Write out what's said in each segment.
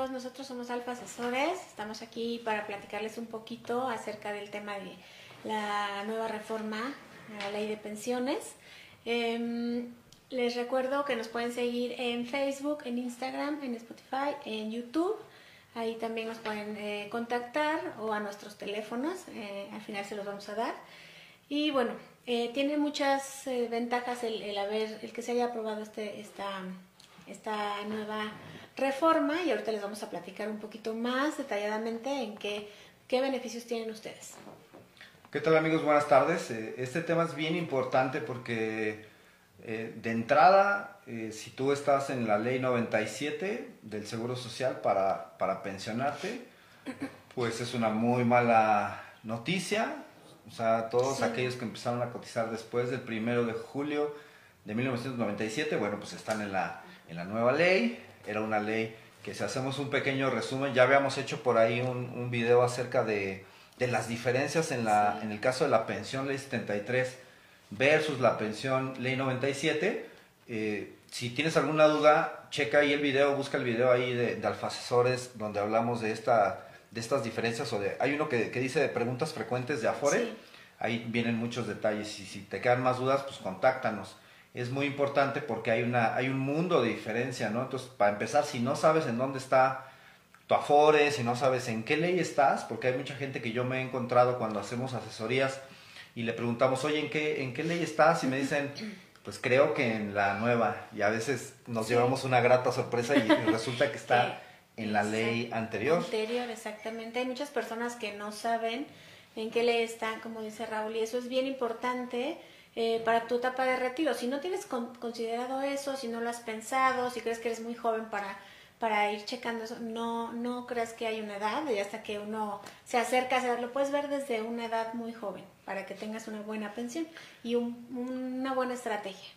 Hola, ¿cómo están amigos? Nosotros somos Alfa Asesores. Estamos aquí para platicarles un poquito acerca del tema de la nueva reforma a la ley de pensiones. Em, les recuerdo que nos pueden seguir en Facebook, en Instagram, en Spotify, en YouTube. Ahí también nos pueden eh, contactar o a nuestros teléfonos. eh, al final se los vamos a dar. Y bueno, eh, tiene muchas eh, ventajas el, el haber, el que se haya aprobado este, esta, esta nueva reforma y ahorita les vamos a platicar un poquito más detalladamente en qué, qué beneficios tienen ustedes. ¿Qué tal amigos? Buenas tardes. Eh, Este tema es bien importante porque eh, de entrada, eh, si tú estás en la ley 97 del Seguro Social para, para pensionarte, pues es una muy mala noticia. O sea, todos Sí. aquellos que empezaron a cotizar después del primero de julio de 1997, bueno, pues están en la, en la nueva ley. Era una ley que si hacemos un pequeño resumen, ya habíamos hecho por ahí un, un video acerca de, de las diferencias en, la, Sí. en el caso de la pensión ley 73 versus la pensión ley 97. Eh, si tienes alguna duda, checa ahí el video, busca el video ahí de, de Alfa Asesores donde hablamos de, esta, de estas diferencias. o de Hay uno que, que dice de preguntas frecuentes de Afore. Sí. Ahí vienen muchos detalles y si te quedan más dudas, pues contáctanos. Es muy importante porque hay, una, hay un mundo de diferencia, ¿no? Entonces, para empezar, si no sabes en dónde está tu Afore, si no sabes en qué ley estás, porque hay mucha gente que yo me he encontrado cuando hacemos asesorías y le preguntamos, oye, ¿en qué, en qué ley estás? Y me dicen, pues creo que en la nueva. Y a veces nos Sí. llevamos una grata sorpresa y, resulta que está en la ley anterior. Anterior, exactamente. Hay muchas personas que no saben en qué ley están, como dice Raúl, y eso es bien importante eh, para tu etapa de retiro. Si no tienes con- considerado eso, si no lo has pensado, si crees que eres muy joven para, para ir checando eso, no, no creas que hay una edad, y hasta que uno se acerca a lo puedes ver desde una edad muy joven, para que tengas una buena pensión y un- una buena estrategia.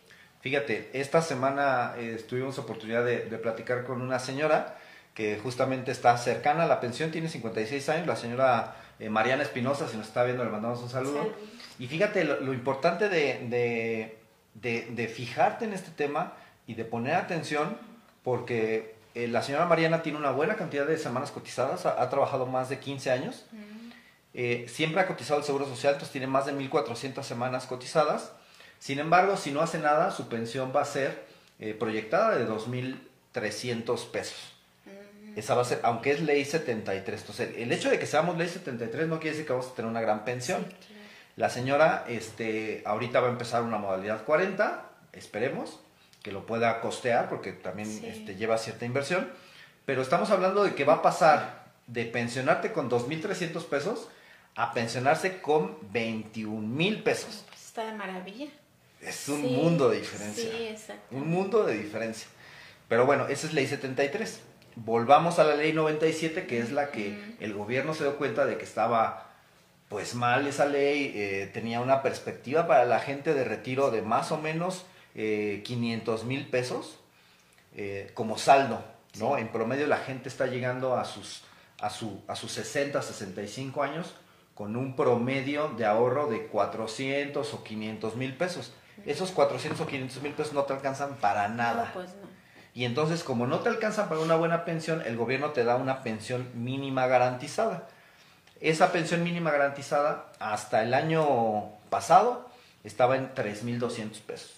Fíjate, esta semana eh, tuvimos oportunidad de, de platicar con una señora que justamente está cercana a la pensión, tiene 56 años, la señora eh, Mariana Espinosa, si nos está viendo le mandamos un saludo. Salud. Y fíjate lo, lo importante de, de, de- de fijarte en este tema y de poner atención, porque eh, la señora Mariana tiene una buena cantidad de semanas cotizadas, ha, ha trabajado más de 15 años, eh, siempre ha cotizado el Seguro Social, entonces tiene más de 1.400 semanas cotizadas. Sin embargo, si no hace nada, su pensión va a ser eh, proyectada de 2.300 pesos. Esa va a ser, aunque es ley 73. Entonces, el hecho de que seamos ley 73 no quiere decir que vamos a tener una gran pensión. Sí, claro. La señora, este, ahorita va a empezar una modalidad 40, esperemos que lo pueda costear porque también Sí. este, lleva cierta inversión. Pero estamos hablando de que va a pasar de pensionarte con 2.300 pesos a pensionarse con 21.000 pesos. Pues está de maravilla. Es un Sí, mundo de diferencia. Sí, exacto. Un mundo de diferencia. Pero bueno, esa es ley 73. Volvamos a la ley 97, que es la que el gobierno se dio cuenta de que estaba pues mal esa ley, eh, tenía una perspectiva para la gente de retiro de más o menos eh, 500 mil pesos eh, como saldo, ¿no? Sí. En promedio la gente está llegando a sus, a, su, a sus 60, 65 años con un promedio de ahorro de 400 o 500 mil pesos. Esos 400 o 500 mil pesos no te alcanzan para nada. No, pues no. Y entonces, como no te alcanzan para una buena pensión, el gobierno te da una pensión mínima garantizada. Esa pensión mínima garantizada, hasta el año pasado, estaba en 3.200 pesos.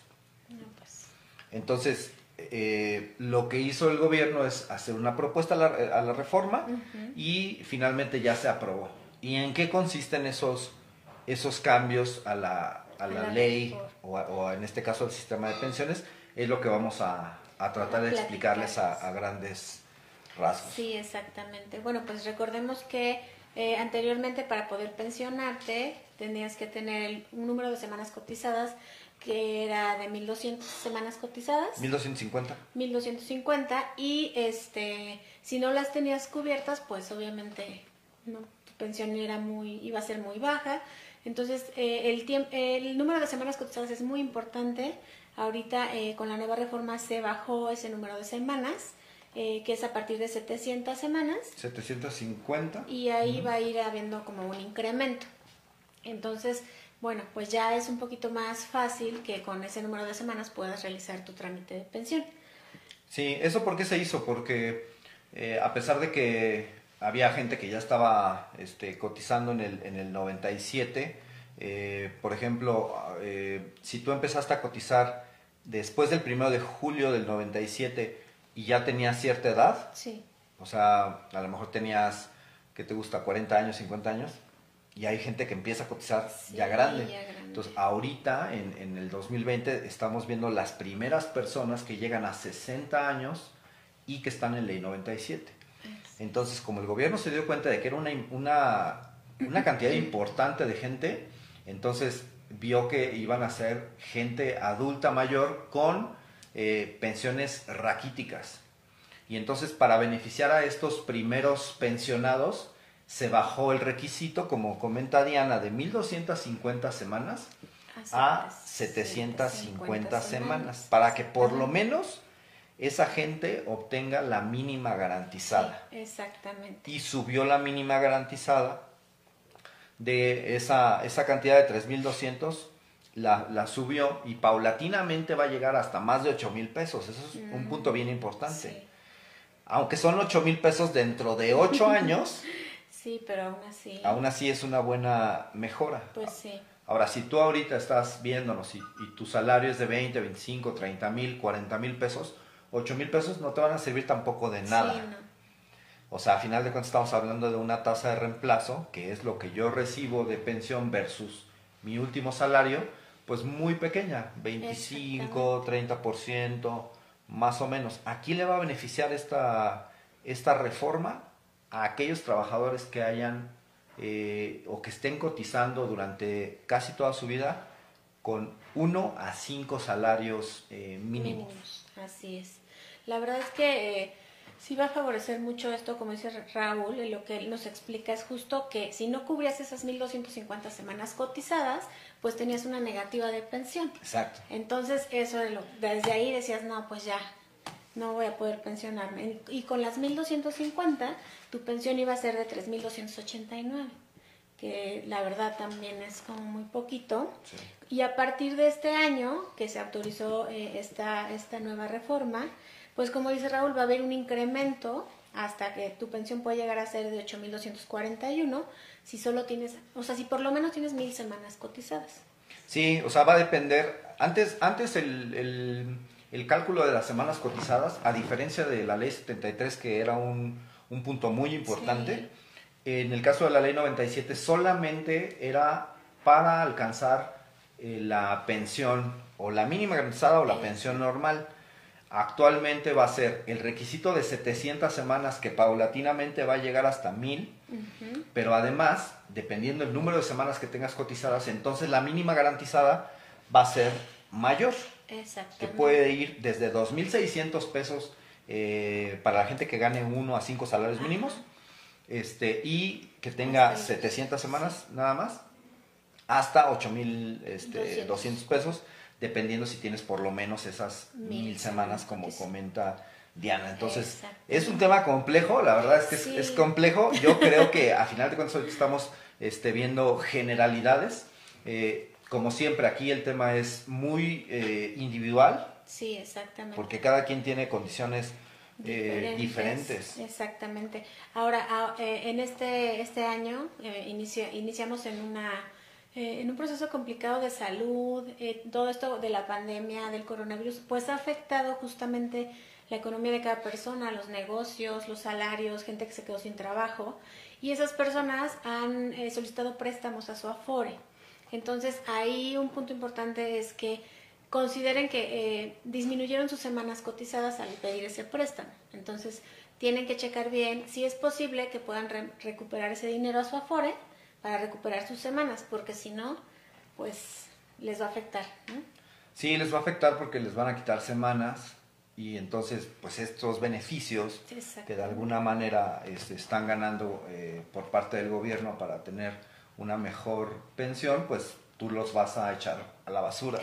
No, pues. Entonces, eh, lo que hizo el gobierno es hacer una propuesta a la, a la reforma y finalmente ya se aprobó. ¿Y en qué consisten esos, esos cambios a la, a la A la ley o, o en este caso al sistema de pensiones? Es lo que vamos a, a tratar de explicarles a, a grandes rasgos. Sí, exactamente. Bueno, pues recordemos que eh, anteriormente para poder pensionarte tenías que tener un número de semanas cotizadas que era de 1200 semanas cotizadas. 1250. 1250 y este si no las tenías cubiertas pues obviamente no tu pensión era muy iba a ser muy baja entonces eh, el tiempo el número de semanas cotizadas es muy importante ahorita eh, con la nueva reforma se bajó ese número de semanas eh, que es a partir de 700 semanas 750. y ahí va a ir habiendo como un incremento. Entonces, bueno, pues ya es un poquito más fácil que con ese número de semanas puedas realizar tu trámite de pensión. Sí, ¿eso por qué se hizo? Porque eh, a pesar de que había gente que ya estaba este, cotizando en el, en el 97, eh, por ejemplo, eh, si tú empezaste a cotizar después del 1 de julio del 97 y ya tenías cierta edad, Sí. o sea, a lo mejor tenías, ¿qué te gusta? 40 años, 50 años, y hay gente que empieza a cotizar Sí, ya grande. ya grande. Entonces, ahorita, en, en el 2020, estamos viendo las primeras personas que llegan a 60 años y que están en ley 97. Entonces, como el gobierno se dio cuenta de que era una, una, una cantidad importante de gente, entonces vio que iban a ser gente adulta mayor con eh, pensiones raquíticas. Y entonces, para beneficiar a estos primeros pensionados, se bajó el requisito, como comenta Diana, de 1.250 semanas a 750 semanas, para que por lo menos esa gente obtenga la mínima garantizada. Sí, exactamente. Y subió la mínima garantizada de esa, esa cantidad de 3.200, la, la subió y paulatinamente va a llegar hasta más de 8 mil pesos. Eso es un Mm, punto bien importante. Sí. Aunque son 8 mil pesos dentro de 8 años, Sí, pero aún así. aún así es una buena mejora. Pues sí. Ahora, si tú ahorita estás viéndonos y, y tu salario es de 20, 25, 30 mil, 40 mil pesos, 8 mil pesos no te van a servir tampoco de nada. Sí, no. O sea, a final de cuentas estamos hablando de una tasa de reemplazo, que es lo que yo recibo de pensión versus mi último salario, pues muy pequeña, 25, 30%, más o menos. ¿A quién le va a beneficiar esta, esta reforma? A aquellos trabajadores que hayan eh, o que estén cotizando durante casi toda su vida con uno a cinco salarios eh, mínimos. Mínimos, Así es. La verdad es que eh, sí va a favorecer mucho esto, como dice Raúl, y lo que él nos explica es justo que si no cubrías esas 1.250 semanas cotizadas, pues tenías una negativa de pensión. Exacto. Entonces, eso de lo- desde ahí decías, no, pues ya, no voy a poder pensionarme. Y con las 1.250, tu pensión iba a ser de 3.289, que la verdad también es como muy poquito. Sí. Y a partir de este año, que se autorizó eh, esta, esta nueva reforma, pues como dice Raúl, va a haber un incremento hasta que tu pensión puede llegar a ser de 8.241 si solo tienes, o sea, si por lo menos tienes mil semanas cotizadas. Sí, o sea, va a depender. Antes, antes el, el- el cálculo de las semanas cotizadas, a diferencia de la ley 73, que era un, un punto muy importante, en el caso de la ley 97 solamente era para alcanzar eh, la pensión o la mínima garantizada o la Eso. pensión normal. Actualmente va a ser el requisito de 700 semanas que paulatinamente va a llegar hasta 1000 Ujú. pero además, dependiendo del número de semanas que tengas cotizadas, entonces la mínima garantizada va a ser mayor, que puede ir desde 2.600 pesos eh, para la gente que gane 1 a 5 salarios mínimos, este, y que tenga Hasta ahí. 700 semanas nada más, hasta 8.200 este, 200. 200 pesos, dependiendo si tienes por lo menos esas Mil mil semanas, como comenta Diana. Entonces, es un tema complejo, la verdad es que es- Sí. es, complejo. Yo creo que a final de cuentas ahorita estamos este, viendo generalidades. Eh, como siempre, aquí el tema es muy eh, individual, Sí, exactamente. porque cada quien tiene condiciones eh, diferentes. Exactamente. Ahora, a- eh, en este, este año eh, inicia- iniciamos en una eh, en un proceso complicado de salud, eh, todo esto de la pandemia, del coronavirus, pues ha afectado justamente la economía de cada persona, los negocios, los salarios, gente que se quedó sin trabajo, y esas personas han eh, solicitado préstamos a su Afore. Entonces, ahí un punto importante es que consideren que eh, disminuyeron sus semanas cotizadas al pedir ese préstamo. Entonces, tienen que checar bien si es posible que puedan re- recuperar ese dinero a su Afore para recuperar sus semanas, porque si no, pues les va a afectar. ¿no? Sí, les va a afectar porque les van a quitar semanas y entonces pues estos beneficios Exacto. que de alguna manera este, están ganando eh, por parte del gobierno para tener una mejor pensión, pues tú los vas a echar a la basura.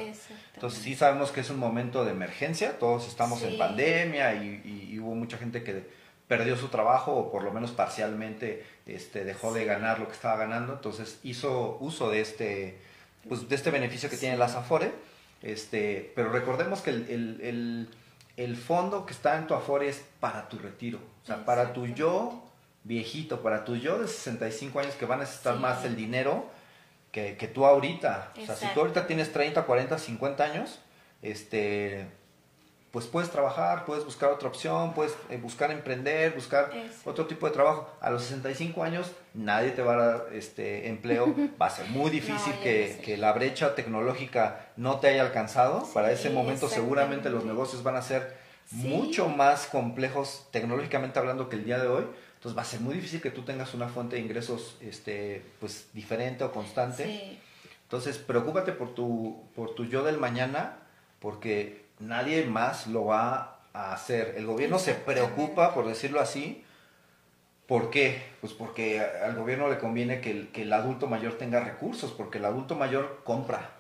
Entonces sí sabemos que es un momento de emergencia, todos estamos en pandemia y, y- y hubo mucha gente que perdió su trabajo o por lo menos parcialmente este, dejó de ganar lo que estaba ganando, entonces hizo uso de este, pues, de este beneficio que tiene la Afore, este, pero recordemos que el, el- el- el fondo que está en tu Afore es para tu retiro. O sea, para tu yo viejito, para tu yo de 65 años que va a necesitar más el dinero que, que tú ahorita. O sea, si tú ahorita tienes 30, 40, 50 años, este pues puedes trabajar, puedes buscar otra opción, puedes eh, buscar emprender, buscar otro tipo de trabajo. A los 65 años nadie te va a dar este empleo, va a ser muy difícil que, que, la brecha tecnológica no te haya alcanzado. Para ese momento seguramente los negocios van a ser mucho más complejos tecnológicamente hablando que el día de hoy. Entonces va a ser muy difícil que tú tengas una fuente de ingresos este, pues, diferente o constante. Entonces preocúpate por tu, por tu yo del mañana porque nadie más lo va a hacer. El gobierno se preocupa, por decirlo así. ¿Por qué? Pues porque al gobierno le conviene que el, que el adulto mayor tenga recursos, porque el adulto mayor compra.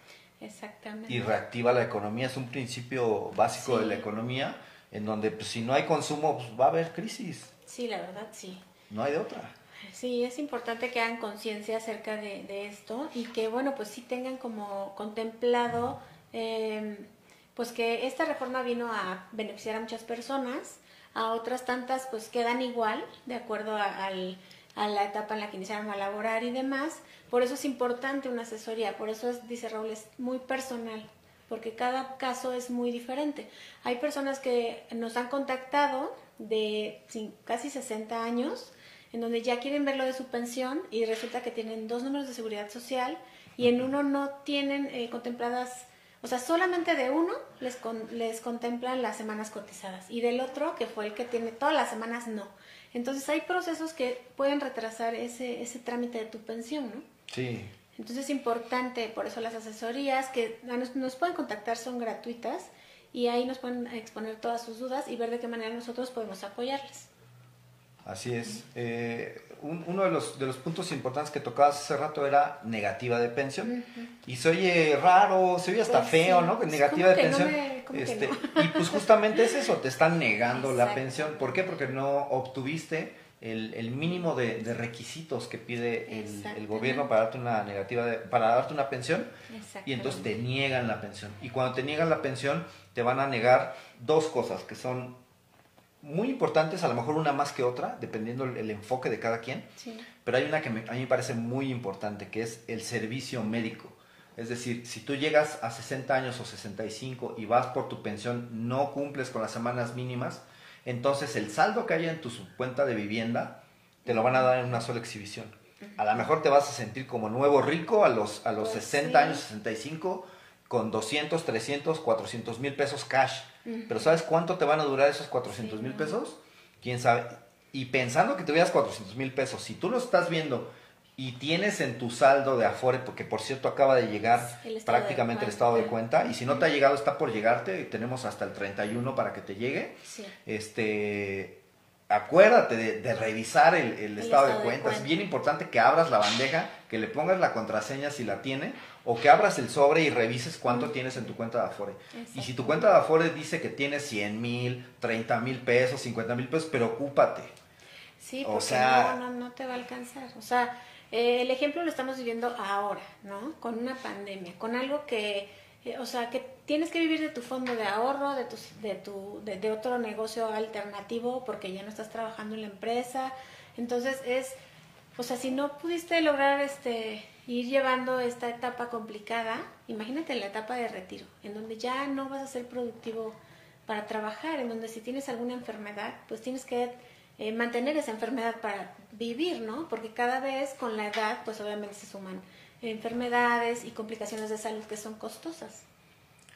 Exactamente. Y reactiva la economía. Es un principio básico de la economía, en donde pues, si no hay consumo, pues, va a haber crisis. Sí, la verdad, sí. No hay de otra. Sí, es importante que hagan conciencia acerca de, de, esto y que, bueno, pues sí tengan como contemplado eh, pues que esta reforma vino a beneficiar a muchas personas, a otras tantas pues quedan igual, de acuerdo a, la etapa en la que iniciaron a laborar y demás. Por eso es importante una asesoría, por eso es, dice Raúl, es muy personal, porque cada caso es muy diferente. Hay personas que nos han contactado de casi 60 años, en donde ya quieren ver lo de su pensión y resulta que tienen dos números de seguridad social y en uno no tienen eh, contempladas o sea, solamente de uno les, les contemplan las semanas cotizadas y del otro, que fue el que tiene todas las semanas, no. Entonces hay procesos que pueden retrasar ese, ese trámite de tu pensión, ¿no? Sí. Entonces es importante, por eso las asesorías que nos, nos pueden contactar son gratuitas y ahí nos pueden exponer todas sus dudas y ver de qué manera nosotros podemos apoyarles. Así es. Eh, uno de los, de los puntos importantes que tocabas hace rato era negativa de pensión. Y se oye raro, se oye hasta pues feo, ¿no? Negativa de pensión. este, Y pues justamente es eso, te están negando la pensión. ¿Por qué? Porque no obtuviste el, el mínimo de, de, requisitos que pide el, el, gobierno para darte una negativa de, para darte una pensión y entonces te niegan la pensión y cuando te niegan la pensión te van a negar dos cosas que son muy importantes, a lo mejor una más que otra, dependiendo el, enfoque de cada quien, pero hay una que a mí me parece muy importante, que es el servicio médico. Es decir, si tú llegas a 60 años o 65 y vas por tu pensión, no cumples con las semanas mínimas, entonces el saldo que haya en tu cuenta de vivienda te lo van a dar en una sola exhibición. A lo mejor te vas a sentir como nuevo rico a los, a los 60 años, 65, con 200, 300, 400 mil pesos cash. Pero ¿sabes cuánto te van a durar esos 400 mil pesos? ¿Quién sabe? Y pensando que tuvieras 400 mil pesos, si tú lo estás viendo y tienes en tu saldo de Afore, porque por cierto acaba de llegar prácticamente el estado de cuenta, y si no te ha llegado está por llegarte, tenemos hasta el 31 para que te llegue, este acuérdate de, revisar el, estado, de, cuenta. Es bien importante que abras la bandeja, que le pongas la contraseña si la tiene, o que abras el sobre y revises cuánto tienes en tu cuenta de Afore. Y si tu cuenta de Afore dice que tienes 100 mil, 30 mil pesos, 50 mil pesos, preocúpate. Sí, porque o sea, no, no, te va a alcanzar. O sea, eh, el ejemplo lo estamos viviendo ahora, ¿no? Con una pandemia, con algo que, eh, o sea, que tienes que vivir de tu fondo de ahorro, de tu, de, tu de, de otro negocio alternativo, porque ya no estás trabajando en la empresa. Entonces es, o sea, si no pudiste lograr este ir llevando esta etapa complicada, imagínate la etapa de retiro, en donde ya no vas a ser productivo para trabajar, en donde si tienes alguna enfermedad, pues tienes que eh, mantener esa enfermedad para vivir, ¿no? Porque cada vez con la edad, pues obviamente se suman enfermedades y complicaciones de salud que son costosas.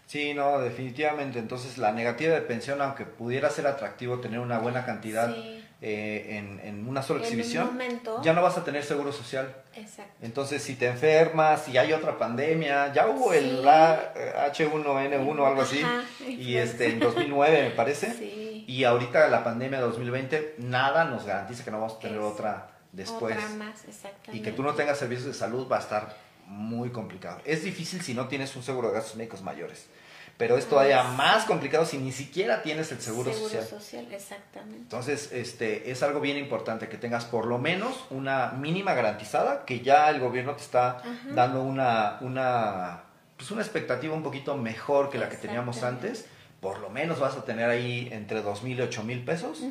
Sí, no, definitivamente. Entonces, la negativa de pensión, aunque pudiera ser atractivo tener una buena cantidad eh, en, una sola exhibición, ya no vas a tener seguro social. Exacto. Entonces, si te enfermas, si hay otra pandemia, ya hubo el H1N1 o algo así, y este en 2009 me parece, y ahorita la pandemia de 2020, nada nos garantiza que no vamos a tener otra después. Otra más, y que tú no tengas servicios de salud va a estar muy complicado. Es difícil si no tienes un seguro de gastos médicos mayores. Pero es todavía más complicado si ni siquiera tienes el seguro, seguro social. exactamente. Entonces, este, es algo bien importante que tengas por lo menos una mínima garantizada, que ya el gobierno te está dando una, una, pues una expectativa un poquito mejor que la que teníamos antes por lo menos vas a tener ahí entre dos mil y ocho mil pesos.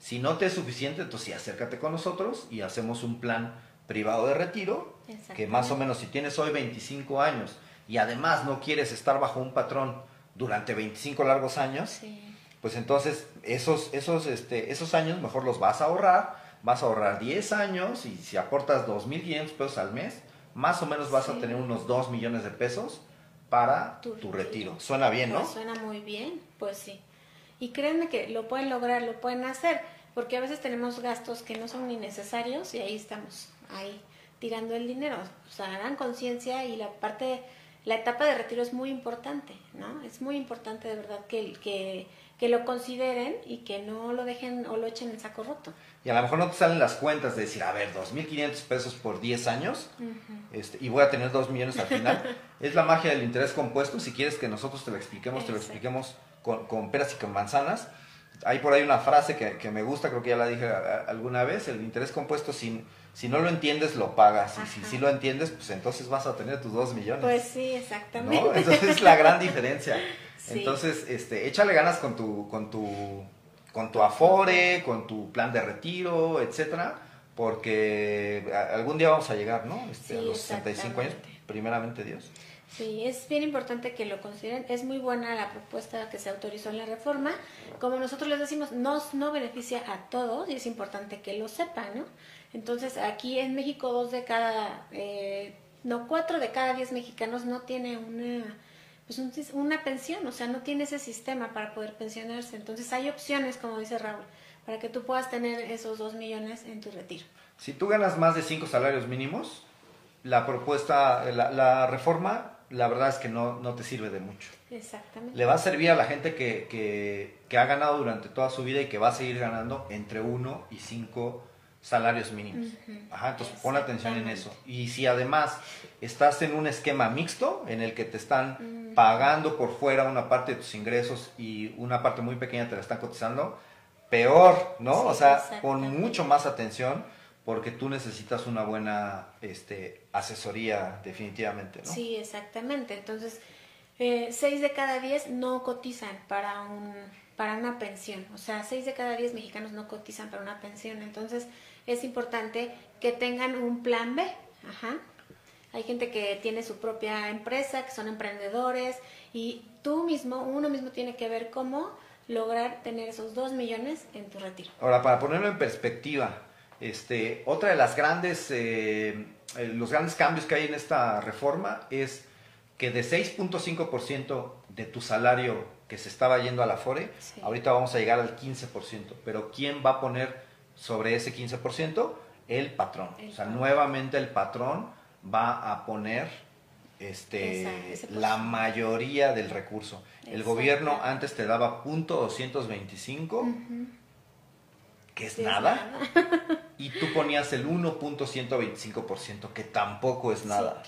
Si no te es suficiente, entonces sí, acércate con nosotros y hacemos un plan privado de retiro, que más o menos si tienes hoy 25 años y además no quieres estar bajo un patrón durante 25 largos años, pues entonces esos, esos, este, esos años mejor los vas a ahorrar, vas a ahorrar 10 años y si aportas 2.500 pesos al mes, más o menos vas a tener unos 2 millones de pesos para tu, retiro. Suena bien, ¿no? Pues suena muy bien, pues sí. Y créanme que lo pueden lograr, lo pueden hacer, porque a veces tenemos gastos que no son ni necesarios y ahí estamos, ahí tirando el dinero. O sea, hagan conciencia y la parte, la etapa de retiro es muy importante, ¿no? Es muy importante de verdad que, que, que lo consideren y que no lo dejen o lo echen en saco roto y a lo mejor no te salen las cuentas de decir, a ver, 2.500 pesos por 10 años este, y voy a tener 2 millones al final. es la magia del interés compuesto. Si quieres que nosotros te lo expliquemos, te lo expliquemos con, con, peras y con manzanas. Hay por ahí una frase que, que, me gusta, creo que ya la dije alguna vez, el interés compuesto, si, si no lo entiendes, lo pagas. Y si, si lo entiendes, pues entonces vas a tener tus 2 millones. Pues sí, exactamente. ¿no? Entonces es la gran diferencia. Entonces, este, échale ganas con tu... Con tu con tu afore, con tu plan de retiro, etcétera, porque algún día vamos a llegar, ¿no? Este, a los 65 años, primeramente Dios. Sí, es bien importante que lo consideren. Es muy buena la propuesta que se autorizó en la reforma. Como nosotros les decimos, no, no beneficia a todos y es importante que lo sepan, ¿no? Entonces, aquí en México, dos de cada, eh, no, cuatro de cada diez mexicanos no tiene una pues una pensión, o sea, no tiene ese sistema para poder pensionarse. Entonces hay opciones, como dice Raúl, para que tú puedas tener esos dos millones en tu retiro. Si tú ganas más de cinco salarios mínimos, la propuesta, la, reforma, la verdad es que no, no, te sirve de mucho. Exactamente. Le va a servir a la gente que, que, que ha ganado durante toda su vida y que va a seguir ganando entre uno y cinco salarios mínimos. Ajá, entonces pon atención en eso. Y si además estás en un esquema mixto en el que te están pagando por fuera una parte de tus ingresos y una parte muy pequeña te la están cotizando, peor, ¿no? o sea, pon mucho más atención porque tú necesitas una buena este, asesoría definitivamente, ¿no? Sí, exactamente. Entonces, eh, seis de cada diez no cotizan para un para una pensión. O sea, seis de cada diez mexicanos no cotizan para una pensión. Entonces, es importante que tengan un plan B. Ajá. Hay gente que tiene su propia empresa, que son emprendedores, y tú mismo, uno mismo tiene que ver cómo lograr tener esos dos millones en tu retiro. Ahora, para ponerlo en perspectiva, este, otra de las grandes, eh, eh, los grandes cambios que hay en esta reforma es que de 6.5% de tu salario que se estaba yendo a la FORE, ahorita vamos a llegar al 15%, pero ¿quién va a poner sobre ese 15%, el patrón. o sea, nuevamente el patrón va a poner este, la mayoría del recurso. El gobierno antes te daba punto 225, que es nada, y tú ponías el 1.125%, que tampoco es nada.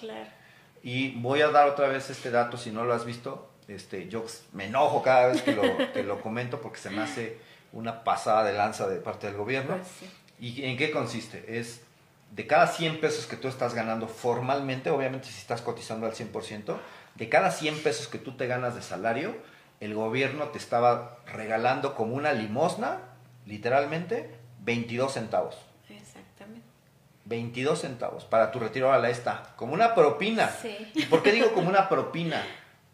Y voy a dar otra vez este dato, si no lo has visto, este, yo me enojo cada vez que lo, que lo comento porque se me hace una pasada de lanza de parte del gobierno. Pues ¿Y en qué consiste? Es de cada 100 pesos que tú estás ganando formalmente, obviamente si estás cotizando al 100%, de cada 100 pesos que tú te ganas de salario, el gobierno te estaba regalando como una limosna, literalmente, 22 centavos. Exactamente. 22 centavos para tu retiro a la esta, como una propina. ¿Y por qué digo como una propina?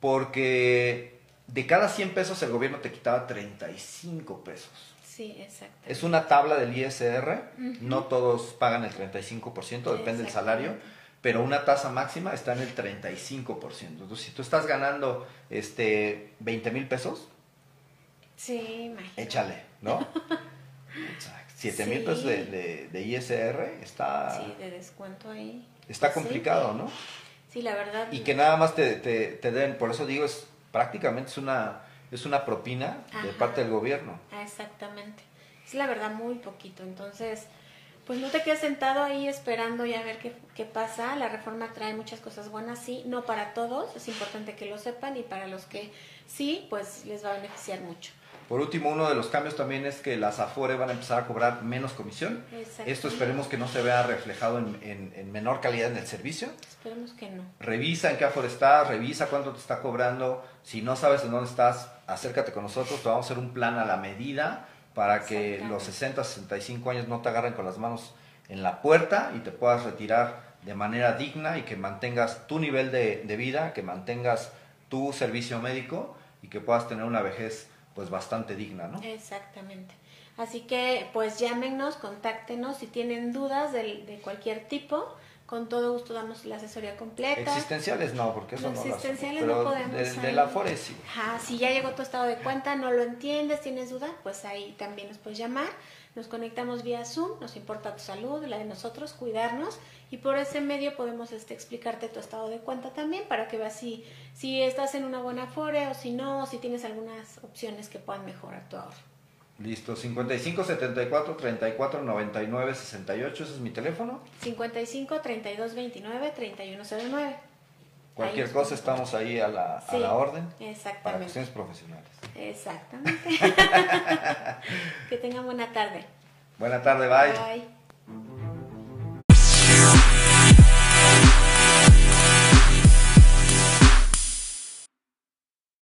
Porque de cada 100 pesos el gobierno te quitaba 35 pesos. Sí, exacto. Es una tabla del ISR, no todos pagan el 35%, depende del salario, pero una tasa máxima está en el 35%. Entonces, si tú estás ganando este 20 mil pesos, sí, échale, ¿no? 7 mil pesos de, de, ISR está... Sí, de descuento ahí. Está complicado, ¿no? Sí, la verdad. Y que nada más te, te, te den, por eso digo, es prácticamente es una, es una propina de parte del gobierno. Ah, exactamente. Es la verdad muy poquito. Entonces, pues no te quedes sentado ahí esperando y a ver qué, qué, pasa. La reforma trae muchas cosas buenas, sí, no para todos, es importante que lo sepan y para los que sí, pues les va a beneficiar mucho. Por último, uno de los cambios también es que las Afore van a empezar a cobrar menos comisión. Esto esperemos que no se vea reflejado en, en, menor calidad en el servicio. Esperemos que no. Revisa en qué Afore estás, revisa cuánto te está cobrando. Si no sabes en dónde estás, acércate con nosotros, te vamos a hacer un plan a la medida para que los 60, 65 años no te agarren con las manos en la puerta y te puedas retirar de manera digna y que mantengas tu nivel de, de vida, que mantengas tu servicio médico y que puedas tener una vejez pues bastante digna, ¿no? Exactamente. Así que pues llámenos, contáctenos si tienen dudas de, de cualquier tipo. Con todo gusto damos la asesoría completa. Existenciales no, porque eso no Existenciales no podemos. De, de, la FORE sí. si ya llegó tu estado de cuenta, no lo entiendes, tienes duda, pues ahí también nos puedes llamar. Nos conectamos vía Zoom, nos importa tu salud, la de nosotros, cuidarnos y por ese medio podemos este, explicarte tu estado de cuenta también para que veas si, si estás en una buena fore o si no, o si tienes algunas opciones que puedan mejorar tu ahorro. Listo, 55 74 34 99 68, ese es mi teléfono. 55 32 29 31 09. Cualquier cosa estamos ahí a la, a la orden. Exactamente. Para cuestiones profesionales. Exactamente. que tengan buena tarde. Buena tarde, bye. Bye.